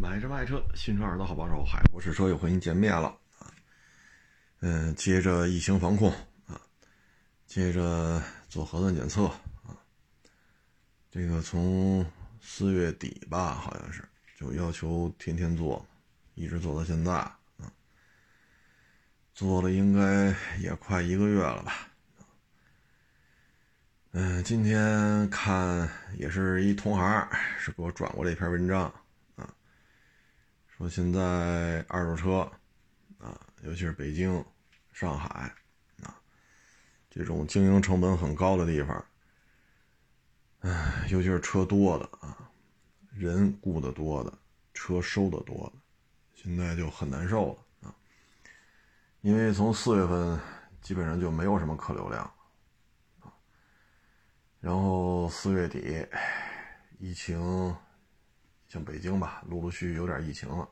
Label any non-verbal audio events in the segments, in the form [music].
买车卖车，新车耳朵好帮手，海博士车又和您见面了啊。嗯，接着疫情防控啊，接着做核酸检测啊。这个从四月底吧，好像是就要求天天做，一直做到现在啊。做了应该也快一个月了吧。嗯，今天看也是一同行是给我转过这篇文章。说现在二手车，啊，尤其是北京、上海，啊，这种经营成本很高的地方，唉，尤其是车多的啊，人雇的多的，车收的多的，现在就很难受了啊。因为从四月份基本上就没有什么客流量，然后四月底，疫情。像北京吧，陆陆续续有点疫情了，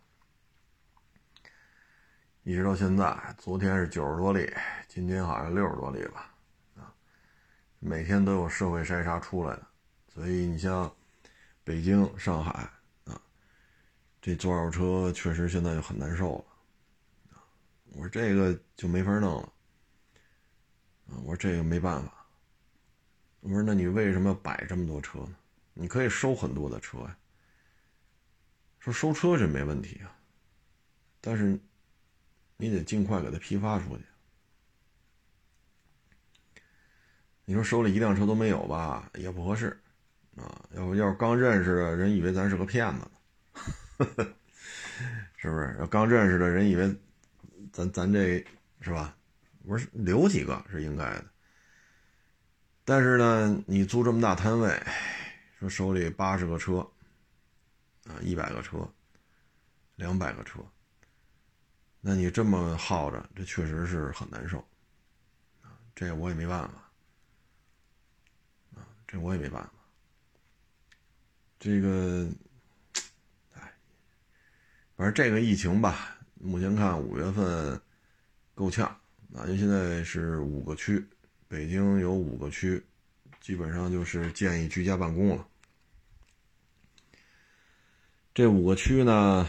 一直到现在，昨天是九十多例，今天好像六十多例吧，啊，每天都有社会筛查出来的，所以你像北京、上海啊，这做二手车确实现在就很难受了，我说这个就没法弄了，我说这个没办法，我说那你为什么摆这么多车呢？你可以收很多的车呀。说收车是没问题啊，但是你得尽快给他批发出去。你说收了一辆车都没有吧，也不合适啊。要不要是刚认识的人以为咱是个骗子呢，[laughs] 是不是？要刚认识的人以为咱咱这是吧？我说留几个是应该的，但是呢，你租这么大摊位，说手里八十个车。啊，一百个车，两百个车，那你这么耗着，这确实是很难受，啊，这我也没办法，啊，这我也没办法，这个，哎，反正这个疫情吧，目前看五月份够呛，啊，因为现在是五个区，北京有五个区，基本上就是建议居家办公了。这五个区呢，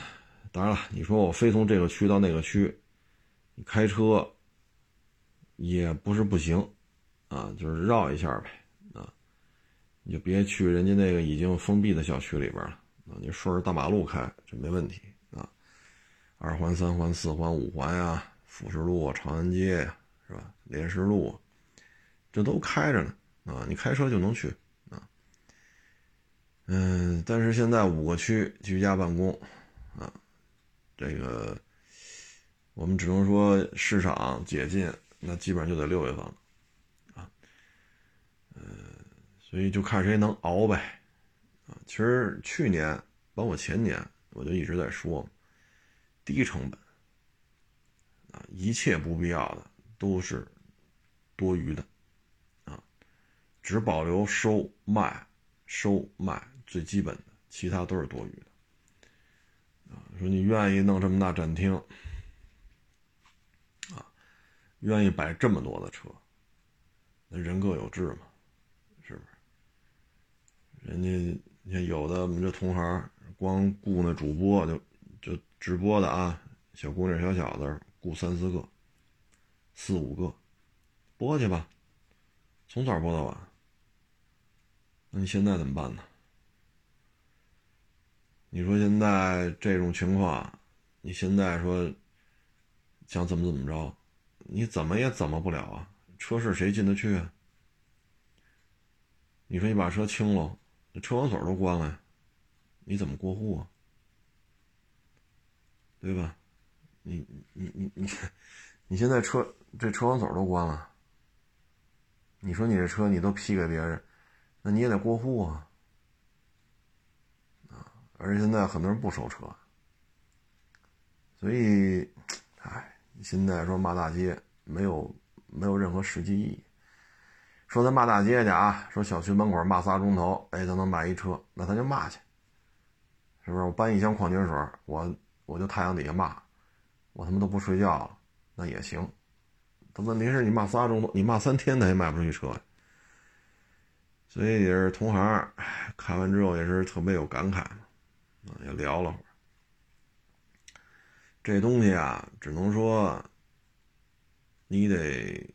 当然了，你说我非从这个区到那个区，你开车也不是不行，啊，就是绕一下呗，啊，你就别去人家那个已经封闭的小区里边了，啊，你顺着大马路开这没问题，啊，二环、三环、四环、五环呀，复士路、长安街呀，是吧？莲石路，这都开着呢，啊，你开车就能去。嗯，但是现在五个区居家办公，啊，这个我们只能说市场解禁，那基本上就得六月份了，啊，嗯，所以就看谁能熬呗，啊，其实去年包括前年我就一直在说，低成本，啊，一切不必要的都是多余的，啊，只保留收卖，收卖。最基本的，其他都是多余的。啊，说你愿意弄这么大展厅，啊，愿意摆这么多的车，那人各有志嘛，是不是？人家你看有的我们这同行，光雇那主播就就直播的啊，小姑娘小小子雇三四个、四五个，播去吧，从早播到晚。那你现在怎么办呢？你说现在这种情况，你现在说想怎么怎么着，你怎么也怎么不了啊？车市谁进得去啊？你说你把车清了，车管所都关了，你怎么过户啊？对吧？你你你你，你现在车这车管所都关了，你说你这车你都批给别人，那你也得过户啊。而且现在很多人不收车，所以，哎，现在说骂大街没有没有任何实际意义。说咱骂大街去啊，说小区门口骂仨钟头，哎，咱能卖一车，那咱就骂去，是不是？我搬一箱矿泉水，我我就太阳底下骂，我他妈都不睡觉了，那也行。但问题是你骂仨钟头，你骂三天，他也卖不出去车。所以也是同行，看完之后也是特别有感慨。也聊了会儿，这东西啊，只能说你得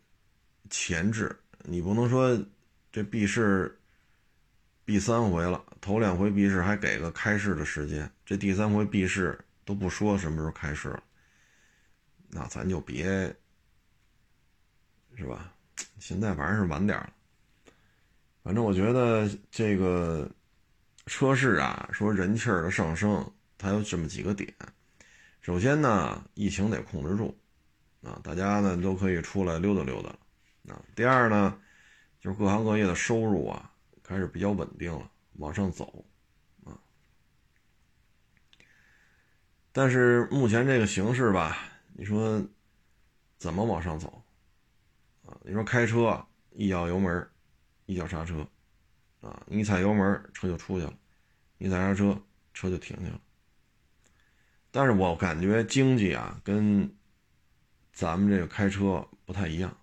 前置，你不能说这闭市闭三回了，头两回闭市还给个开市的时间，这第三回闭市都不说什么时候开市了，那咱就别是吧？现在反正是晚点了，反正我觉得这个车市啊，说人气儿的上升，它有这么几个点。首先呢，疫情得控制住，啊，大家呢都可以出来溜达溜达了，啊。第二呢，就是各行各业的收入啊开始比较稳定了，往上走，啊。但是目前这个形势吧，你说怎么往上走？啊，你说开车一脚油门，一脚刹车，啊，你踩油门车就出去了，你踩刹车车就停下了。但是我感觉经济啊，跟咱们这个开车不太一样，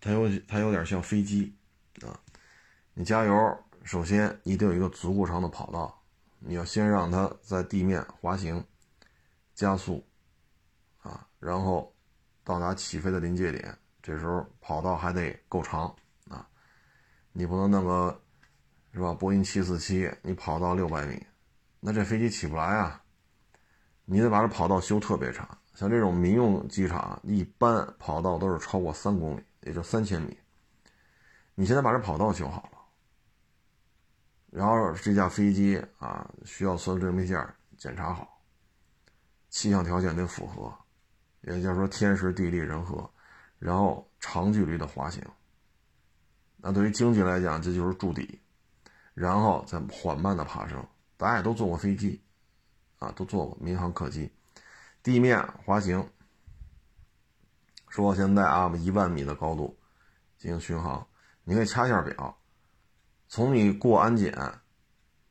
它有它有点像飞机啊。你加油，首先你得有一个足够长的跑道，你要先让它在地面滑行、加速啊，然后到达起飞的临界点，这时候跑道还得够长。你不能弄个，是吧？波音七四七，你跑到六百米。那这飞机起不来啊！你得把这跑道修特别长，像这种民用机场，一般跑道都是超过三公里，也就三千米。你现在把这跑道修好了，然后这架飞机啊，需要所有零配件检查好，气象条件得符合，也就是说天时地利人和，然后长距离的滑行。那对于经济来讲，这就是筑底，然后再缓慢的爬升。大家也都坐过飞机，啊，都坐过民航客机，地面滑行。说现在啊，我们一万米的高度进行巡航，你可以掐一下表，从你过安检，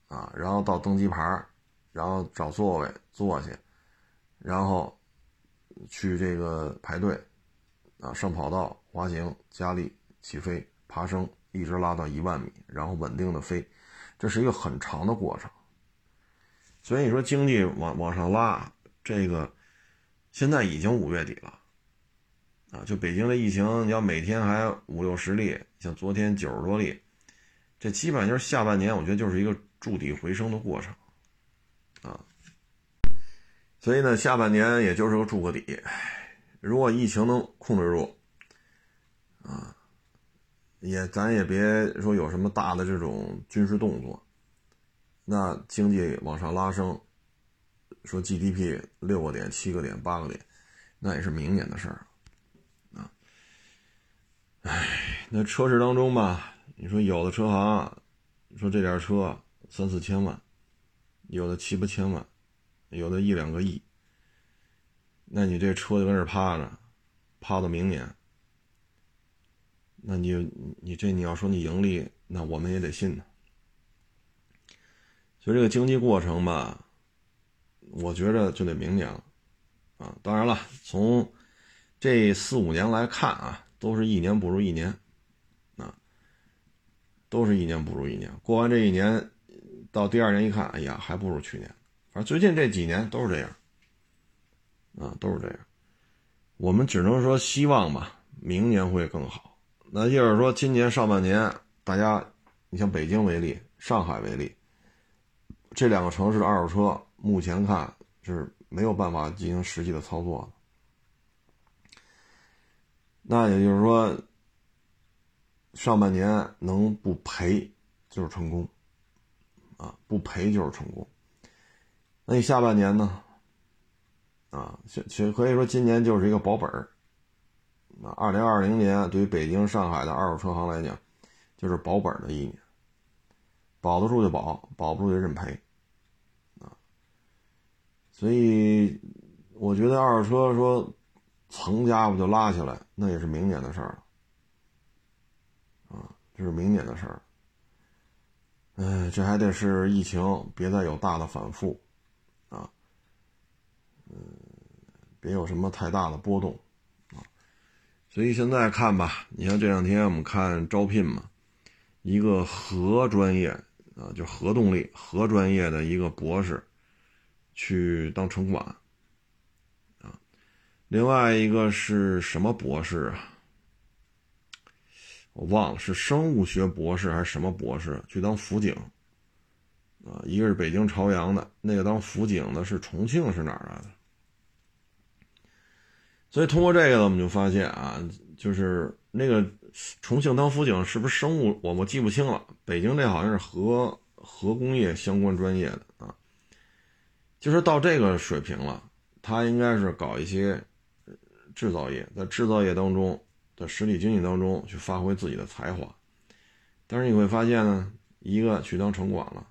啊，然后到登机牌，然后找座位坐下，然后去这个排队，啊，上跑道滑行，加力起飞，爬升，一直拉到一万米，然后稳定的飞，这是一个很长的过程。所以你说经济往往上拉，这个现在已经五月底了，啊，就北京的疫情，你要每天还五六十例，像昨天九十多例，这基本上就是下半年，我觉得就是一个筑底回升的过程，啊，所以呢，下半年也就是个筑个底，如果疫情能控制住，啊，也咱也别说有什么大的这种军事动作。那经济往上拉升，说 GDP 六个点、七个点、八个点，那也是明年的事儿啊。唉，那车市当中吧，你说有的车行，说这点车三四千万，有的七八千万，有的一两个亿，那你这车就跟这趴着，趴到明年，那你你这你要说你盈利，那我们也得信呢。就这个经济过程吧，我觉着就得明年了，啊，当然了，从这四五年来看啊，都是一年不如一年，啊，都是一年不如一年。过完这一年，到第二年一看，哎呀，还不如去年。反正最近这几年都是这样，啊，都是这样。我们只能说希望吧，明年会更好。那就是说，今年上半年，大家，你像北京为例，上海为例。这两个城市的二手车目前看是没有办法进行实际的操作的，那也就是说，上半年能不赔就是成功，啊，不赔就是成功。那你下半年呢？啊，其其可以说今年就是一个保本儿。那二零二零年对于北京、上海的二手车行来讲，就是保本的一年，保得住就保，保不住就认赔。所以，我觉得二手车说层家伙就拉起来，那也是明年的事儿了，啊，这是明年的事儿。哎，这还得是疫情别再有大的反复，啊，嗯，别有什么太大的波动，所以现在看吧，你像这两天我们看招聘嘛，一个核专业啊，就核动力核专业的一个博士。去当城管，啊，另外一个是什么博士啊？我忘了是生物学博士还是什么博士去当辅警，啊，一个是北京朝阳的，那个当辅警的是重庆是哪儿来的？所以通过这个呢，我们就发现啊，就是那个重庆当辅警是不是生物？我我记不清了。北京这好像是核核工业相关专业的啊。就是到这个水平了，他应该是搞一些制造业，在制造业当中的实体经济当中去发挥自己的才华。但是你会发现呢，一个去当城管了，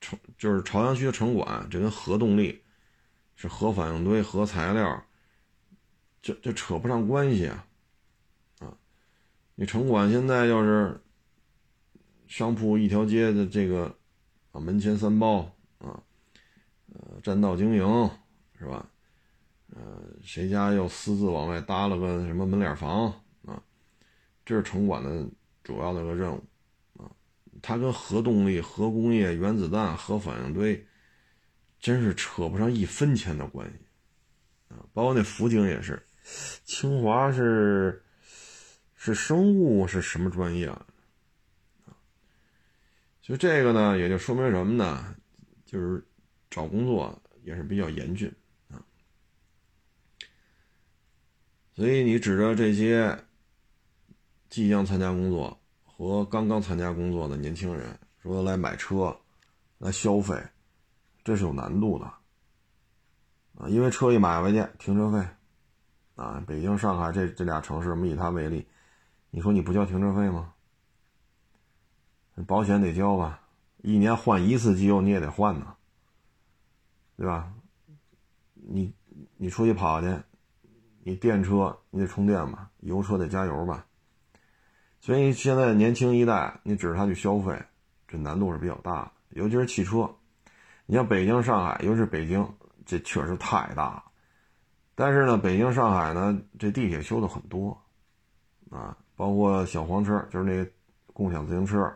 城就是朝阳区的城管，这跟核动力是核反应堆、核材料。这这扯不上关系啊，啊，你城管现在要是商铺一条街的这个啊门前三包啊，呃占道经营是吧？呃，谁家又私自往外搭了个什么门脸房啊？这是城管的主要的个任务啊，它跟核动力、核工业、原子弹、核反应堆真是扯不上一分钱的关系啊，包括那辅警也是。清华是是生物是什么专业啊？就这个呢，也就说明什么呢？就是找工作也是比较严峻啊。所以你指着这些即将参加工作和刚刚参加工作的年轻人说来买车来消费，这是有难度的啊，因为车一买回去，停车费。啊，北京、上海这这俩城市，我们以它为例，你说你不交停车费吗？保险得交吧，一年换一次机油你也得换呢，对吧？你你出去跑去，你电车你得充电吧，油车得加油吧。所以现在年轻一代，你指着他去消费，这难度是比较大的，尤其是汽车。你像北京、上海，尤其是北京，这确实太大了。但是呢，北京、上海呢，这地铁修的很多，啊，包括小黄车，就是那共享自行车，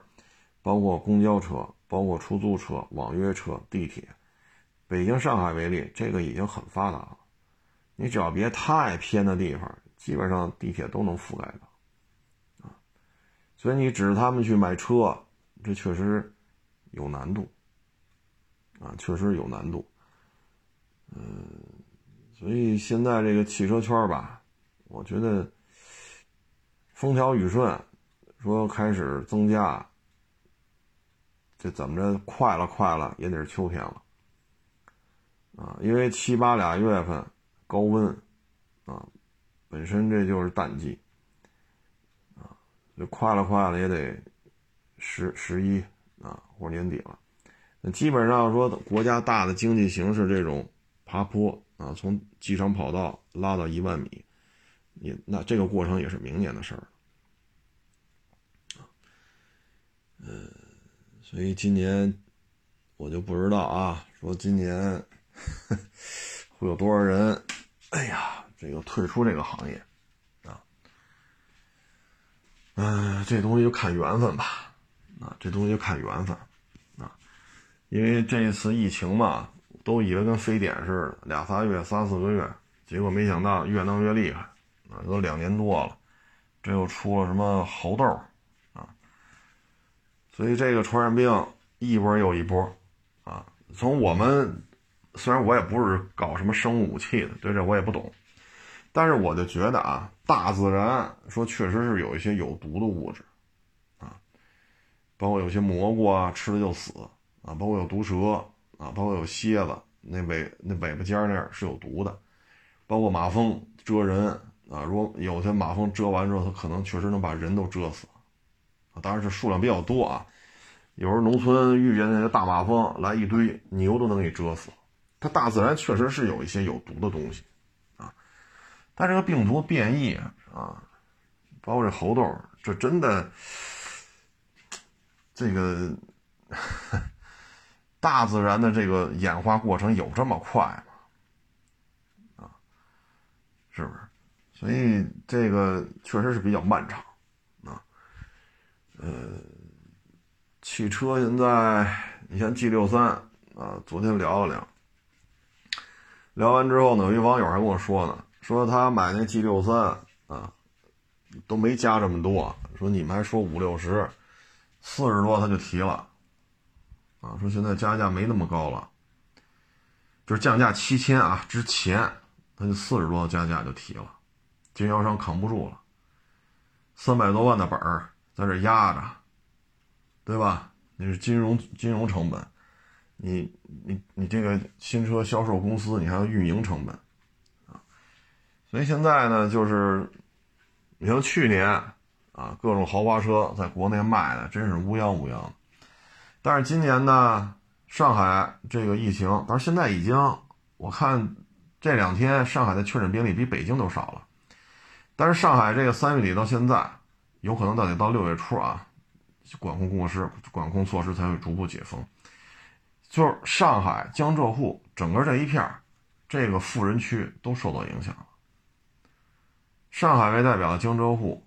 包括公交车，包括出租车、网约车、地铁。北京、上海为例，这个已经很发达了。你只要别太偏的地方，基本上地铁都能覆盖到，啊，所以你指着他们去买车，这确实有难度，啊，确实有难度，嗯。所以现在这个汽车圈吧，我觉得风调雨顺，说开始增加，这怎么着快了快了也得是秋天了，啊，因为七八俩月份高温，啊，本身这就是淡季，啊，就快了快了也得十十一啊或者年底了，那基本上说国家大的经济形势这种爬坡。啊，从机场跑道拉到一万米，你那这个过程也是明年的事儿。嗯，所以今年我就不知道啊，说今年 [laughs] 会有多少人，哎呀，这个退出这个行业啊。嗯，这东西就看缘分吧，啊，这东西就看缘分啊，因为这一次疫情嘛。都以为跟非典似的，俩仨月、三四个月，结果没想到越弄越厉害，啊，都两年多了，这又出了什么猴痘，啊，所以这个传染病一波又一波，啊，从我们虽然我也不是搞什么生物武器的，对这我也不懂，但是我就觉得啊，大自然说确实是有一些有毒的物质，啊，包括有些蘑菇啊吃了就死，啊，包括有毒蛇。啊，包括有蝎子，那尾那尾巴尖那儿是有毒的，包括马蜂蛰人啊。如果有些马蜂蛰完之后，它可能确实能把人都蛰死，啊，当然是数量比较多啊。有时候农村遇见那个大马蜂来一堆，牛都能给蛰死。它大自然确实是有一些有毒的东西，啊，但这个病毒变异啊，包括这猴痘，这真的这个。大自然的这个演化过程有这么快吗？啊，是不是？所以这个确实是比较漫长啊。呃，汽车现在你像 G 六三啊，昨天聊了聊，聊完之后呢，有一网友还跟我说呢，说他买那 G 六三啊，都没加这么多，说你们还说五六十，四十多他就提了，啊，说现在加价没那么高了，就是降价七千啊，之前他就四十多加价就提了，经销商扛不住了，三百多万的本儿在这压着，对吧？那是金融金融成本。你你你这个新车销售公司，你还有运营成本，啊，所以现在呢，就是你像去年啊，各种豪华车在国内卖的真是乌泱乌泱，但是今年呢，上海这个疫情，但是现在已经我看这两天上海的确诊病例比北京都少了，但是上海这个三月底到现在，有可能到得到六月初啊，管控措施管控措施才会逐步解封。就是上海、江浙沪整个这一片这个富人区都受到影响了。上海为代表的江浙沪，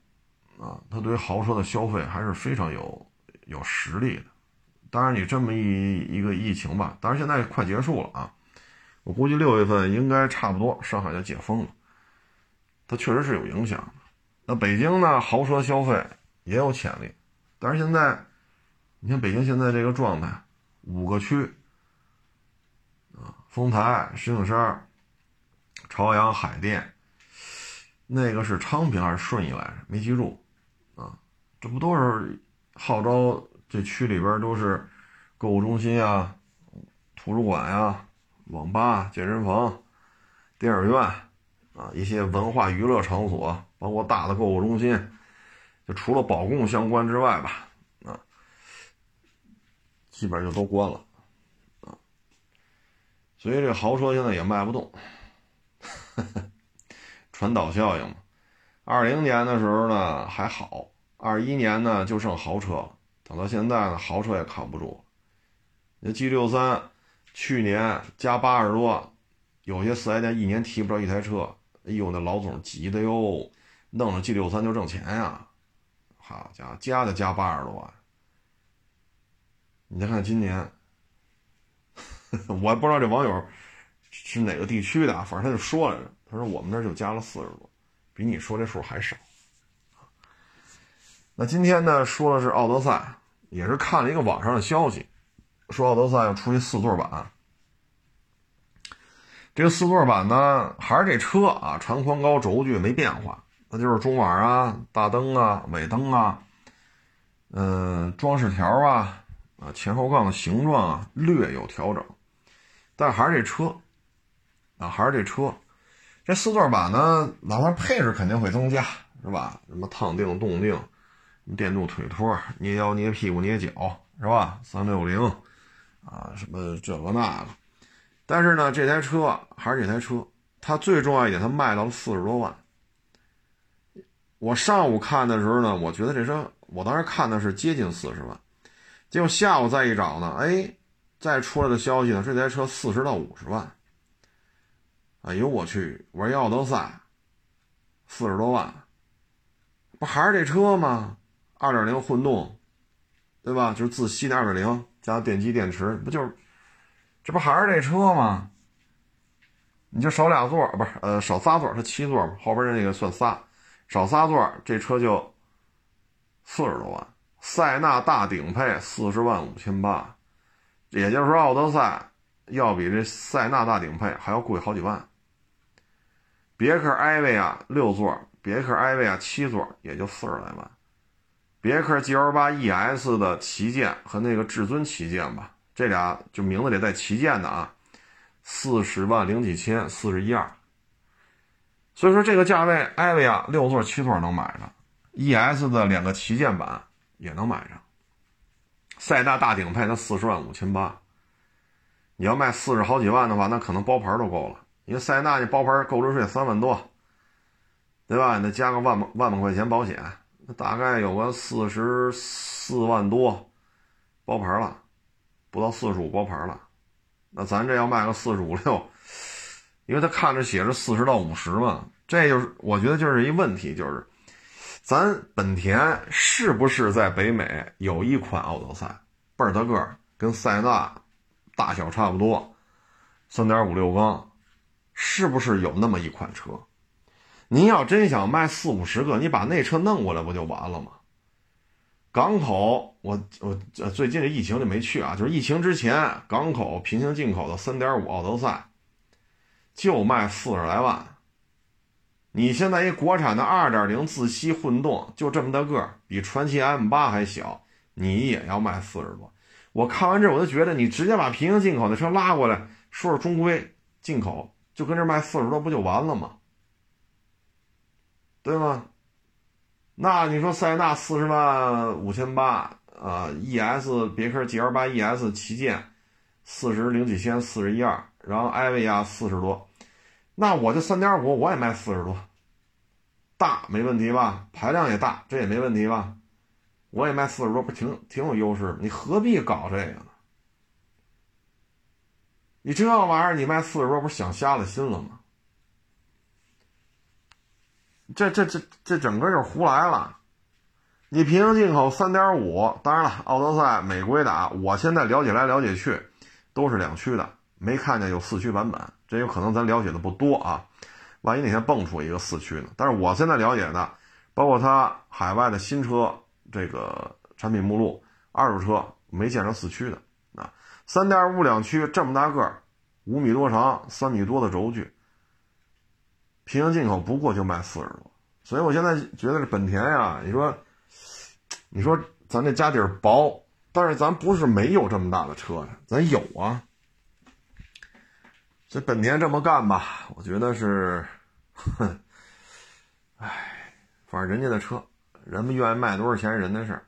啊，它对于豪车的消费还是非常有有实力的。当然，你这么一一个疫情吧，当然现在快结束了啊，我估计六月份应该差不多上海就解封了。它确实是有影响。那北京呢，豪车消费也有潜力，但是现在，你看北京现在这个状态。五个区，啊，丰台、石景山、朝阳、海淀，那个是昌平还是顺义来着？没记住，啊，这不都是号召这区里边都是购物中心啊、图书馆呀、网吧、健身房、电影院啊，一些文化娱乐场所，包括大的购物中心，就除了保供相关之外吧。啊基本就都关了，啊，所以这豪车现在也卖不动，[laughs] 传导效应嘛。二零年的时候呢还好，二一年呢就剩豪车了，等到现在呢豪车也扛不住。那 G 六三去年加八十多，有些四 S 店一年提不着一台车，哎呦那老总急的哟，弄着 G 六三就挣钱呀，好家伙，加就加八十多万。你再看今年，[laughs] 我也不知道这网友是哪个地区的，反正他就说来着，他说我们那就加了四十多，比你说这数还少。那今天呢，说的是奥德赛，也是看了一个网上的消息，说奥德赛要出一四座版。这个四座版呢，还是这车啊，长宽高轴距没变化，那就是中网啊、大灯啊、尾灯啊，嗯，装饰条啊。啊，前后杠的形状啊略有调整，但还是这车，啊还是这车，这四座版呢，哪怕配置肯定会增加，是吧？什么烫定、动定，电动腿托、捏腰、捏屁股、捏脚，是吧？三六零，啊什么这个那个，但是呢，这台车还是这台车，它最重要一点，它卖到了四十多万。我上午看的时候呢，我觉得这车，我当时看的是接近四十万。结果下午再一找呢，哎，再出来的消息呢，这台车四十到五十万。哎呦我去，我说奥德赛，四十多万，不还是这车吗？二点零混动，对吧？就是自吸的二点零加电机电池，不就是，这不还是这车吗？你就少俩座，不是，呃，少仨座，它七座嘛，后边那个算仨，少仨座，这车就四十多万。塞纳大顶配四十万五千八，也就是说，奥德赛要比这塞纳大顶配还要贵好几万。别克艾维亚六座，别克艾维亚七座也就四十来万。别克 GL 八 ES 的旗舰和那个至尊旗舰吧，这俩就名字里带旗舰的啊，四十万零几千，四十一二。所以说这个价位，艾维亚六座七座能买上，ES 的两个旗舰版。也能买上，塞纳大顶配它四十万五千八，你要卖四十好几万的话，那可能包牌都够了。因为塞纳那包牌购置税三万多，对吧？那加个万万把块钱保险，那大概有个四十四万多包牌了，不到四十五包牌了。那咱这要卖个四十五六，因为他看着写着四十到五十嘛，这就是我觉得就是一问题，就是。咱本田是不是在北美有一款奥德赛，倍儿大个，跟塞纳大小差不多，三点五六缸，是不是有那么一款车？您要真想卖四五十个，你把那车弄过来不就完了吗？港口，我我最近这疫情就没去啊，就是疫情之前，港口平行进口的三点五奥德赛就卖四十来万。你现在一国产的二点零自吸混动就这么大个，比传祺 M 八还小，你也要卖四十多。我看完这我就觉得，你直接把平行进口的车拉过来，说是中规进口，就跟这卖四十多不就完了吗？对吗？那你说塞纳四十万五千八啊，ES 别克 GL 八 ES 旗舰四十零几千，四十一二，然后艾维亚四十多，那我这三点五我也卖四十多，大没问题吧？排量也大，这也没问题吧？我也卖四十多，不挺挺有优势？你何必搞这个呢？你这玩意儿你卖四十多，不是想瞎了心了吗？这这这这整个就是胡来了！你平行进口三点五，当然了，奥德赛美规的啊，我现在了解来了解去，都是两驱的，没看见有四驱版本。这有可能咱了解的不多啊，万一哪天蹦出一个四驱呢？但是我现在了解的，包括它海外的新车这个产品目录，二手车没见着四驱的啊。三点五两驱这么大个儿，五米多长，三米多的轴距。平行进口不过就卖四十多，所以我现在觉得这本田呀，你说，你说咱这家底儿薄，但是咱不是没有这么大的车呀，咱有啊。这本田这么干吧，我觉得是，哼，哎，反正人家的车，人们愿意卖多少钱人的事儿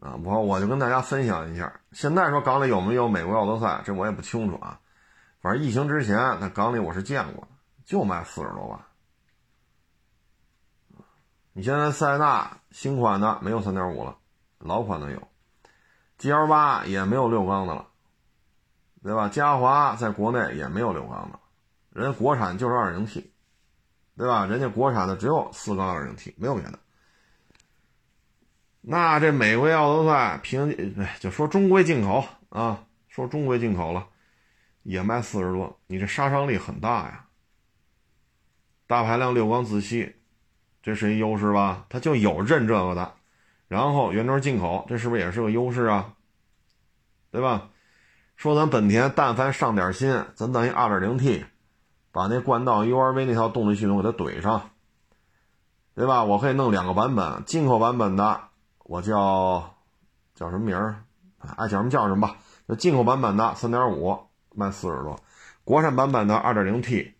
啊。我我就跟大家分享一下，现在说港里有没有美国奥德赛，这我也不清楚啊。反正疫情之前，那港里我是见过的。就卖四十多万，你现在塞纳新款的没有三点五了，老款的有，G L 八也没有六缸的了，对吧？嘉华在国内也没有六缸的，人家国产就是二零 T，对吧？人家国产的只有四缸二零 T，没有别的。那这美国奥德赛平就说中规进口啊，说中规进口了，也卖四十多，你这杀伤力很大呀。大排量六缸自吸，这是一优势吧？它就有认这个的，然后原装进口，这是不是也是个优势啊？对吧？说咱本田但凡上点心，咱等于 2.0T，把那冠道 URV 那套动力系统给它怼上，对吧？我可以弄两个版本，进口版本的我叫叫什么名儿？爱叫什么叫什么吧。那进口版本的3.5卖四十多，国产版本的 2.0T。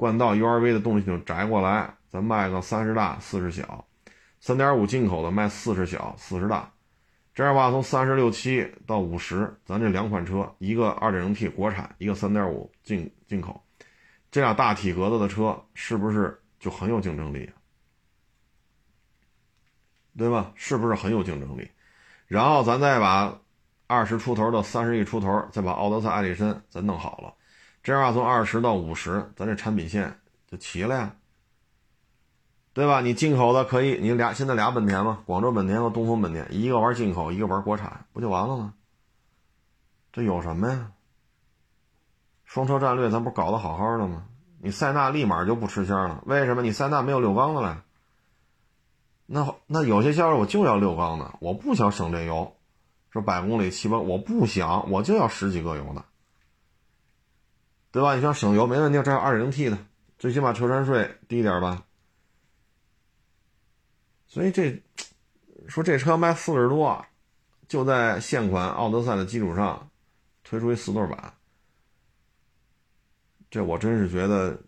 冠道 URV 的动力系统摘过来，咱卖个三十大四十小，三点五进口的卖四十小四十大，这样吧，从三十六七到五十，咱这两款车，一个二点零 T 国产，一个三点五进进口，这俩大体格子的车是不是就很有竞争力？对吧？是不是很有竞争力？然后咱再把二十出头到三十亿出头，再把奥德赛、艾力绅再弄好了。这样从二十到五十，咱这产品线就齐了呀，对吧？你进口的可以，你俩现在俩本田嘛？广州本田和东风本田，一个玩进口，一个玩国产，不就完了吗？这有什么呀？双车战略咱不搞得好好的吗？你塞纳立马就不吃香了，为什么？你塞纳没有六缸的了。那那有些销售我就要六缸的，我不想省这油，说百公里七八，我不想，我就要十几个油的。对吧？你像省油没问题，这二点零 T 的，最起码车船税低点吧。所以这说这车卖四十多，就在现款奥德赛的基础上推出一四座版，这我真是觉得，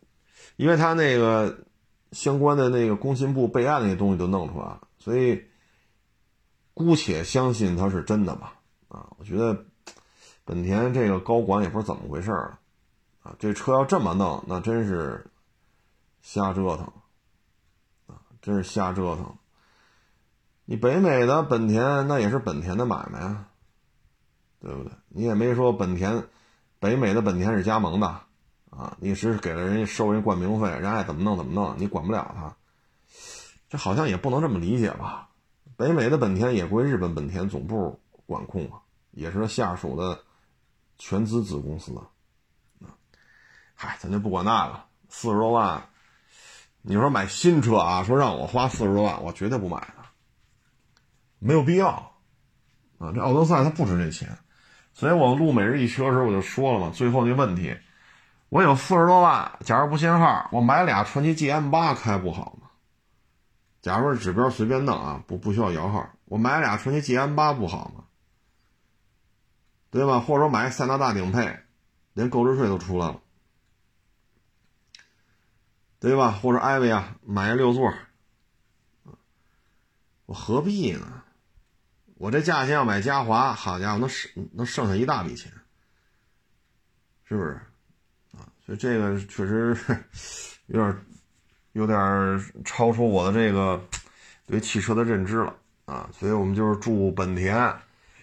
因为他那个相关的那个工信部备案那些东西都弄出来了，所以姑且相信它是真的吧。啊，我觉得本田这个高管也不知道怎么回事了。啊，这车要这么弄，那真是瞎折腾啊！真是瞎折腾。你北美的本田那也是本田的买卖啊，对不对？你也没说本田北美的本田是加盟的啊，你是给了人家收人冠名费，人爱怎么弄怎么弄，你管不了他。这好像也不能这么理解吧？北美的本田也归日本本田总部管控啊，也是下属的全资子公司啊。嗨，咱就不管那个，四十多万，你说买新车啊，说让我花四十多万，我绝对不买的，没有必要啊。这奥德赛它不值这钱，所以我录每日一车的时候我就说了嘛，最后那问题，我有四十多万，假如不限号，我买俩传奇 GM 八开不好吗？假如说指标随便弄啊，不不需要摇号，我买俩传奇 GM 八不好吗？对吧？或者说买塞纳大顶配，连购置税都出来了。对吧？或者艾维亚买个六座，我何必呢？我这价钱要买嘉华，好家伙，能省能剩下一大笔钱，是不是？啊，所以这个确实有点有点超出我的这个对汽车的认知了啊。所以我们就是祝本田。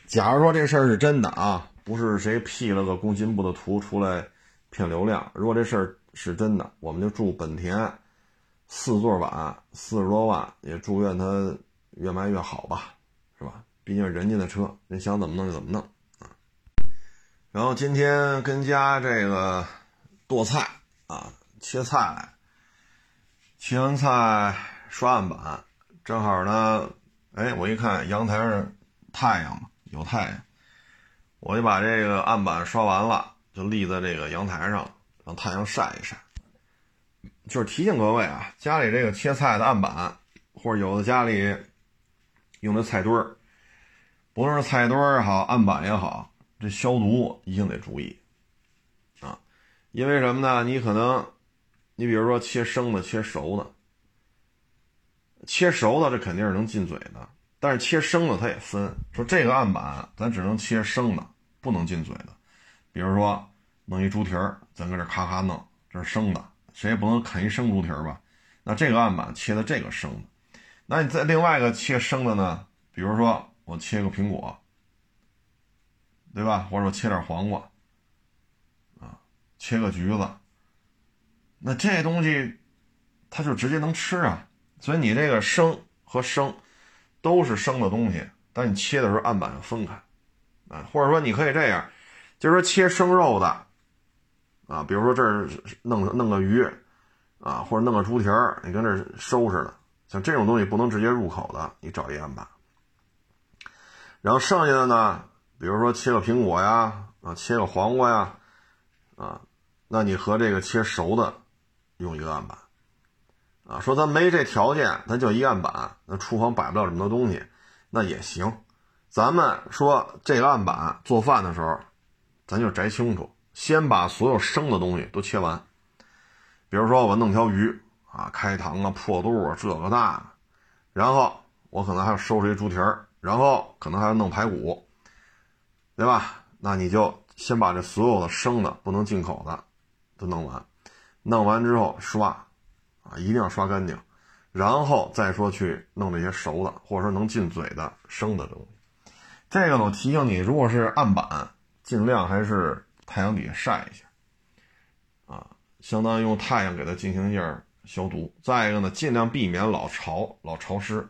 假如说这事儿是真的啊，不是谁 P 了个工信部的图出来骗流量。如果这事儿，是真的，我们就祝本田四座版四十多万，也祝愿它越卖越好吧，是吧？毕竟人家的车，人想怎么弄就怎么弄啊。然后今天跟家这个剁菜啊，切菜，切完菜刷案板，正好呢，哎，我一看阳台上太阳嘛，有太阳，我就把这个案板刷完了，就立在这个阳台上。让太阳晒一晒，就是提醒各位啊，家里这个切菜的案板，或者有的家里用的菜墩儿，不论是菜墩儿也好，案板也好，这消毒一定得注意啊。因为什么呢？你可能，你比如说切生的、切熟的，切熟的这肯定是能进嘴的，但是切生的它也分，说这个案板咱只能切生的，不能进嘴的，比如说。弄一猪蹄儿，咱搁这咔咔弄，这是生的，谁也不能啃一生猪蹄儿吧？那这个案板切的这个生的，那你再另外一个切生的呢？比如说我切个苹果，对吧？或者我切点黄瓜，啊，切个橘子，那这东西它就直接能吃啊。所以你这个生和生都是生的东西，但你切的时候案板要分开，啊，或者说你可以这样，就是说切生肉的。啊，比如说这儿弄弄个鱼，啊，或者弄个猪蹄儿，你跟这收拾的，像这种东西不能直接入口的，你找一案板。然后剩下的呢，比如说切个苹果呀，啊，切个黄瓜呀，啊，那你和这个切熟的用一个案板。啊，说咱没这条件，咱就一案板，那厨房摆不了这么多东西，那也行。咱们说这个案板做饭的时候，咱就摘清楚。先把所有生的东西都切完，比如说我弄条鱼啊，开膛啊、破肚啊，这个那个，然后我可能还要收拾一猪蹄儿，然后可能还要弄排骨，对吧？那你就先把这所有的生的不能进口的都弄完，弄完之后刷啊，一定要刷干净，然后再说去弄那些熟的或者说能进嘴的生的东西。这个呢，我提醒你，如果是案板，尽量还是。太阳底下晒一下，啊，相当于用太阳给它进行一下消毒。再一个呢，尽量避免老潮、老潮湿。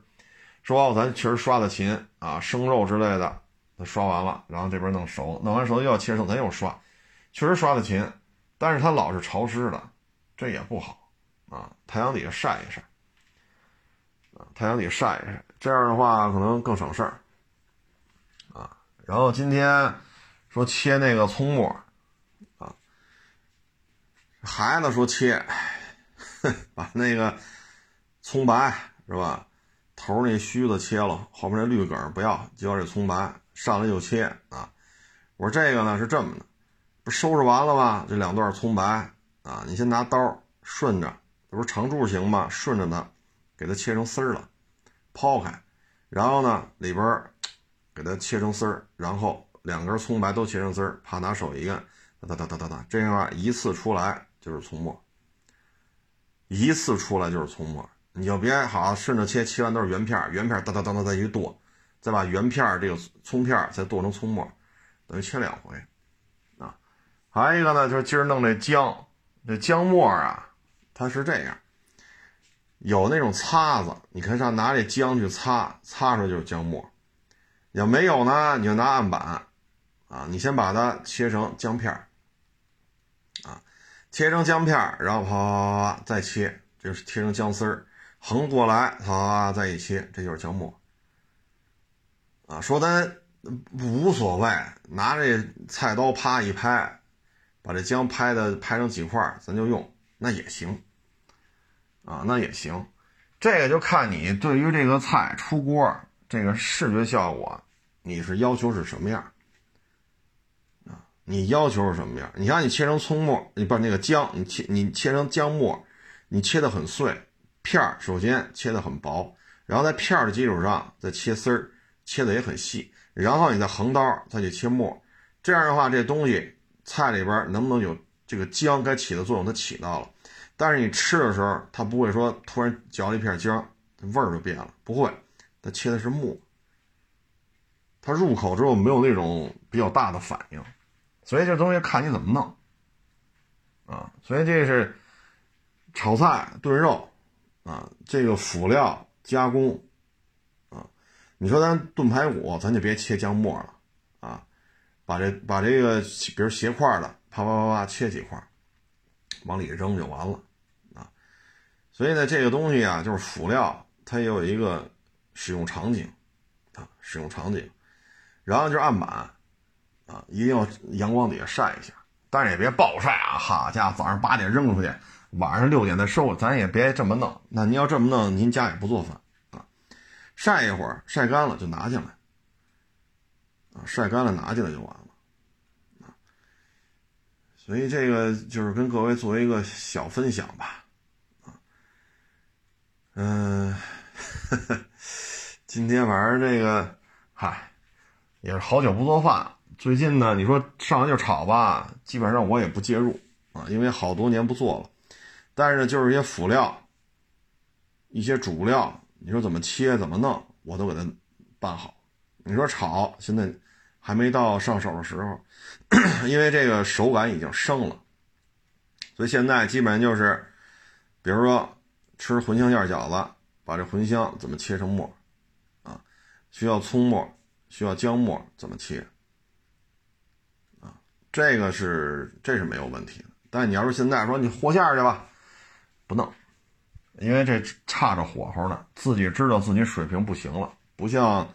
说咱确实刷的勤啊，生肉之类的，它刷完了，然后这边弄熟，弄完熟又要切生，咱又刷，确实刷的勤，但是它老是潮湿的，这也不好啊。太阳底下晒一晒，啊，太阳底下晒一晒，这样的话可能更省事儿，啊。然后今天说切那个葱末。孩子说切，[laughs] 把那个葱白是吧？头那须子切了，后面那绿梗不要，就要这葱白，上来就切啊！我说这个呢是这么的，不收拾完了吗？这两段葱白啊，你先拿刀顺着，这不是长柱形吗？顺着它给它切成丝儿了，抛开，然后呢里边给它切成丝儿，然后两根葱白都切成丝儿，啪拿手一按，哒哒哒哒哒，这样啊一次出来。就是葱末，一次出来就是葱末，你就别好顺着切，切完都是圆片，圆片哒哒哒哒再一剁，再把圆片这个葱片再剁成葱末，等于切两回啊。还有一个呢，就是今儿弄这姜，这姜末啊，它是这样，有那种擦子，你可以上拿这姜去擦，擦出来就是姜末。要没有呢，你就拿案板啊，你先把它切成姜片。切成姜片然后啪啪啪再切，就是切成姜丝儿，横过来，啪啪再一切，这就是姜末。啊，说咱无所谓，拿这菜刀啪一拍，把这姜拍的拍成几块，咱就用，那也行。啊，那也行，这个就看你对于这个菜出锅这个视觉效果，你是要求是什么样？你要求是什么样？你像你切成葱末，你把那个姜，你切你切成姜末，你切的很碎片儿，首先切的很薄，然后在片儿的基础上再切丝儿，切的也很细，然后你再横刀再去切末，这样的话，这东西菜里边能不能有这个姜该起的作用，它起到了。但是你吃的时候，它不会说突然嚼了一片姜，味儿就变了，不会，它切的是末，它入口之后没有那种比较大的反应，所以这东西看你怎么弄，啊，所以这是炒菜炖肉，啊，这个辅料加工，啊，你说咱炖排骨，咱就别切姜末了，啊，把这把这个比如斜块的，啪啪啪啪切几块，往里扔就完了。啊所以呢，这个东西啊，就是辅料，它也有一个使用场景，啊，使用场景，然后就是案板，啊，一定要阳光底下晒一下，但是也别暴晒啊，好家伙，早上八点扔出去，晚上六点再收，咱也别这么弄。那您要这么弄，您家也不做饭啊，晒一会儿，晒干了就拿进来，啊，晒干了拿进来就完了，啊，所以这个就是跟各位做一个小分享吧。啊嗯，[laughs] 今天晚上这个，嗨，也是好久不做饭。最近呢，你说上来就炒吧，基本上我也不介入啊，因为好多年不做了。但是就是一些辅料、一些主料，你说怎么切、怎么弄，我都给它办好。你说炒，现在还没到上手的时候，[coughs] 因为这个手感已经生了，所以现在基本上就是，比如说。吃茴香馅饺子，把这茴香怎么切成末？啊，需要葱末，需要姜末，怎么切？这个是这是没有问题的。但你要是现在说你和馅去吧，不弄，因为这差着火候呢，自己知道自己水平不行了，不像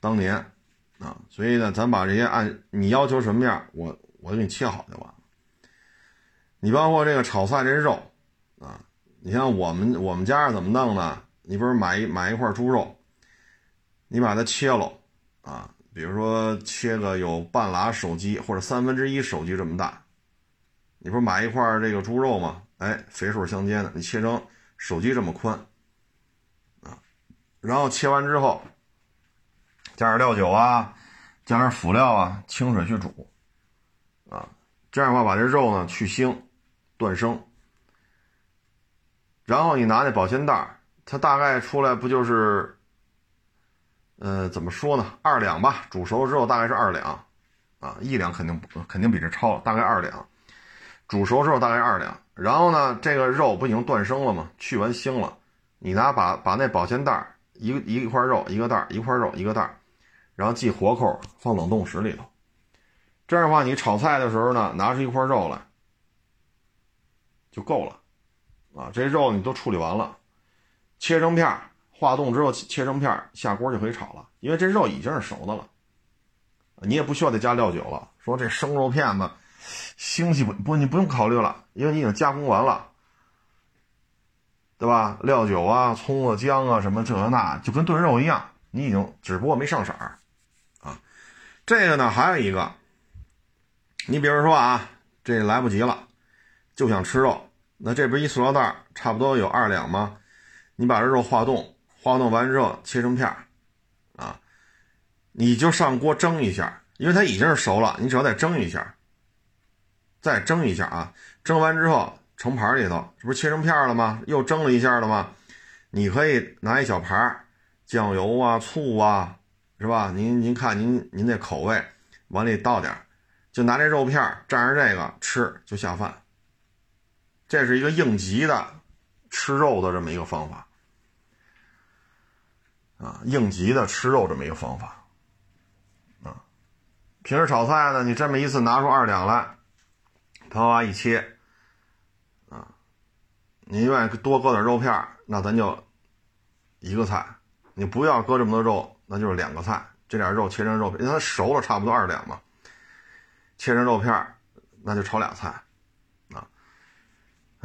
当年啊。所以呢，咱把这些按你要求什么样，我我就给你切好就完了。你包括这个炒菜这肉啊。你像我们我们家是怎么弄的？你不是买一买一块猪肉，你把它切了啊，比如说切个有半拉手机或者三分之一手机这么大，你不是买一块这个猪肉吗？哎，肥瘦相间的，你切成手机这么宽啊，然后切完之后加点料酒啊，加点辅料啊，清水去煮啊，这样的话把这肉呢去腥断生。然后你拿那保鲜袋它大概出来不就是，呃，怎么说呢？二两吧，煮熟之后大概是二两，啊，一两肯定不肯定比这超了，大概二两，煮熟之后大概二两。然后呢，这个肉不已经断生了吗？去完腥了，你拿把把那保鲜袋一个一块肉一个袋一块肉一个袋然后系活扣放冷冻室里头。这样的话，你炒菜的时候呢，拿出一块肉来就够了。啊，这肉你都处理完了，切成片化冻之后切成片下锅就可以炒了。因为这肉已经是熟的了，你也不需要再加料酒了。说这生肉片子腥气不不，你不用考虑了，因为你已经加工完了，对吧？料酒啊、葱啊、姜啊什么这那，就跟炖肉一样，你已经只不过没上色儿啊。这个呢，还有一个，你比如说啊，这来不及了，就想吃肉。那这不是一塑料袋差不多有二两吗？你把这肉化冻，化冻完之后切成片儿啊，你就上锅蒸一下，因为它已经是熟了，你只要再蒸一下，再蒸一下啊，蒸完之后盛盘里头，这不是切成片了吗？又蒸了一下了吗？你可以拿一小盘酱油啊、醋啊，是吧？您您看您您那口味，往里倒点就拿这肉片蘸着这个吃就下饭。这是一个应急的吃肉的这么一个方法啊，应急的吃肉这么一个方法啊。平时炒菜呢，你这么一次拿出二两来，啪啪一切啊你愿意多搁点肉片那咱就一个菜；你不要搁这么多肉，那就是两个菜。这点肉切成肉片，因为它熟了，差不多二两嘛。切成肉片那就炒俩菜，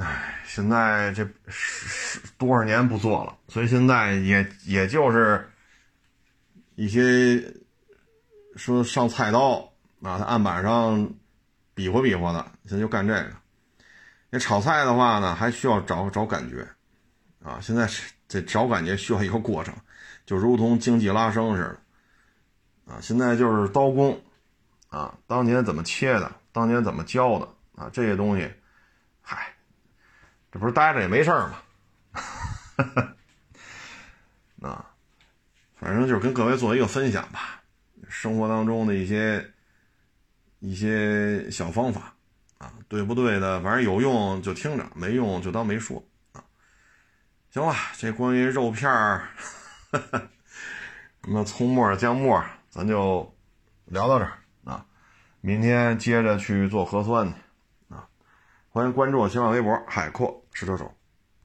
哎，现在这十多少年不做了，所以现在也也就是一些说上菜刀啊，他案板上比划比划的，现在就干这个。那炒菜的话呢，还需要找找感觉，啊，现在这找感觉需要一个过程，就如同经济拉升似的，啊，现在就是刀工。啊，当年怎么切的？当年怎么教的？啊，这些东西，嗨，这不是待着也没事儿吗？[laughs] 啊，反正就是跟各位做一个分享吧，生活当中的一些一些小方法啊，对不对的？反正有用就听着，没用就当没说啊。行了，这关于肉片儿，[laughs] 什么葱末、姜末，咱就聊到这儿。明天接着去做核酸去，啊！欢迎关注我新浪微博“海阔是这种”。